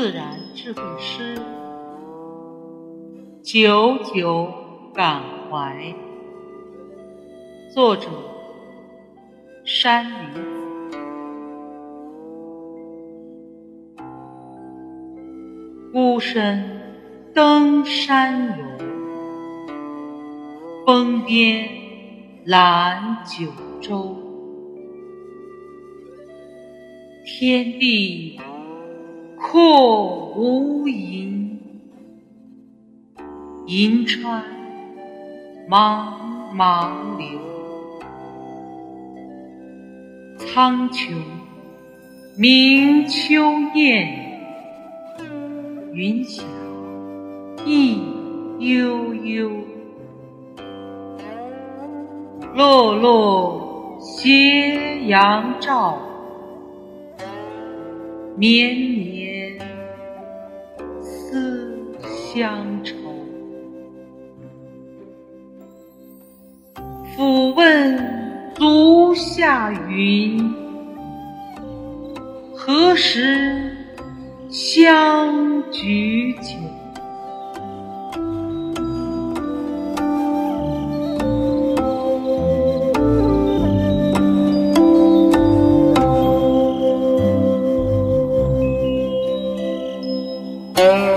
自然智慧诗，久久感怀。作者：山林。孤身登山游，峰巅览九州，天地。阔无垠，银川茫茫流，苍穹明秋雁，云霞意悠悠，落落斜阳照，绵绵思。乡愁，抚问足下云，何时相举酒？Oh.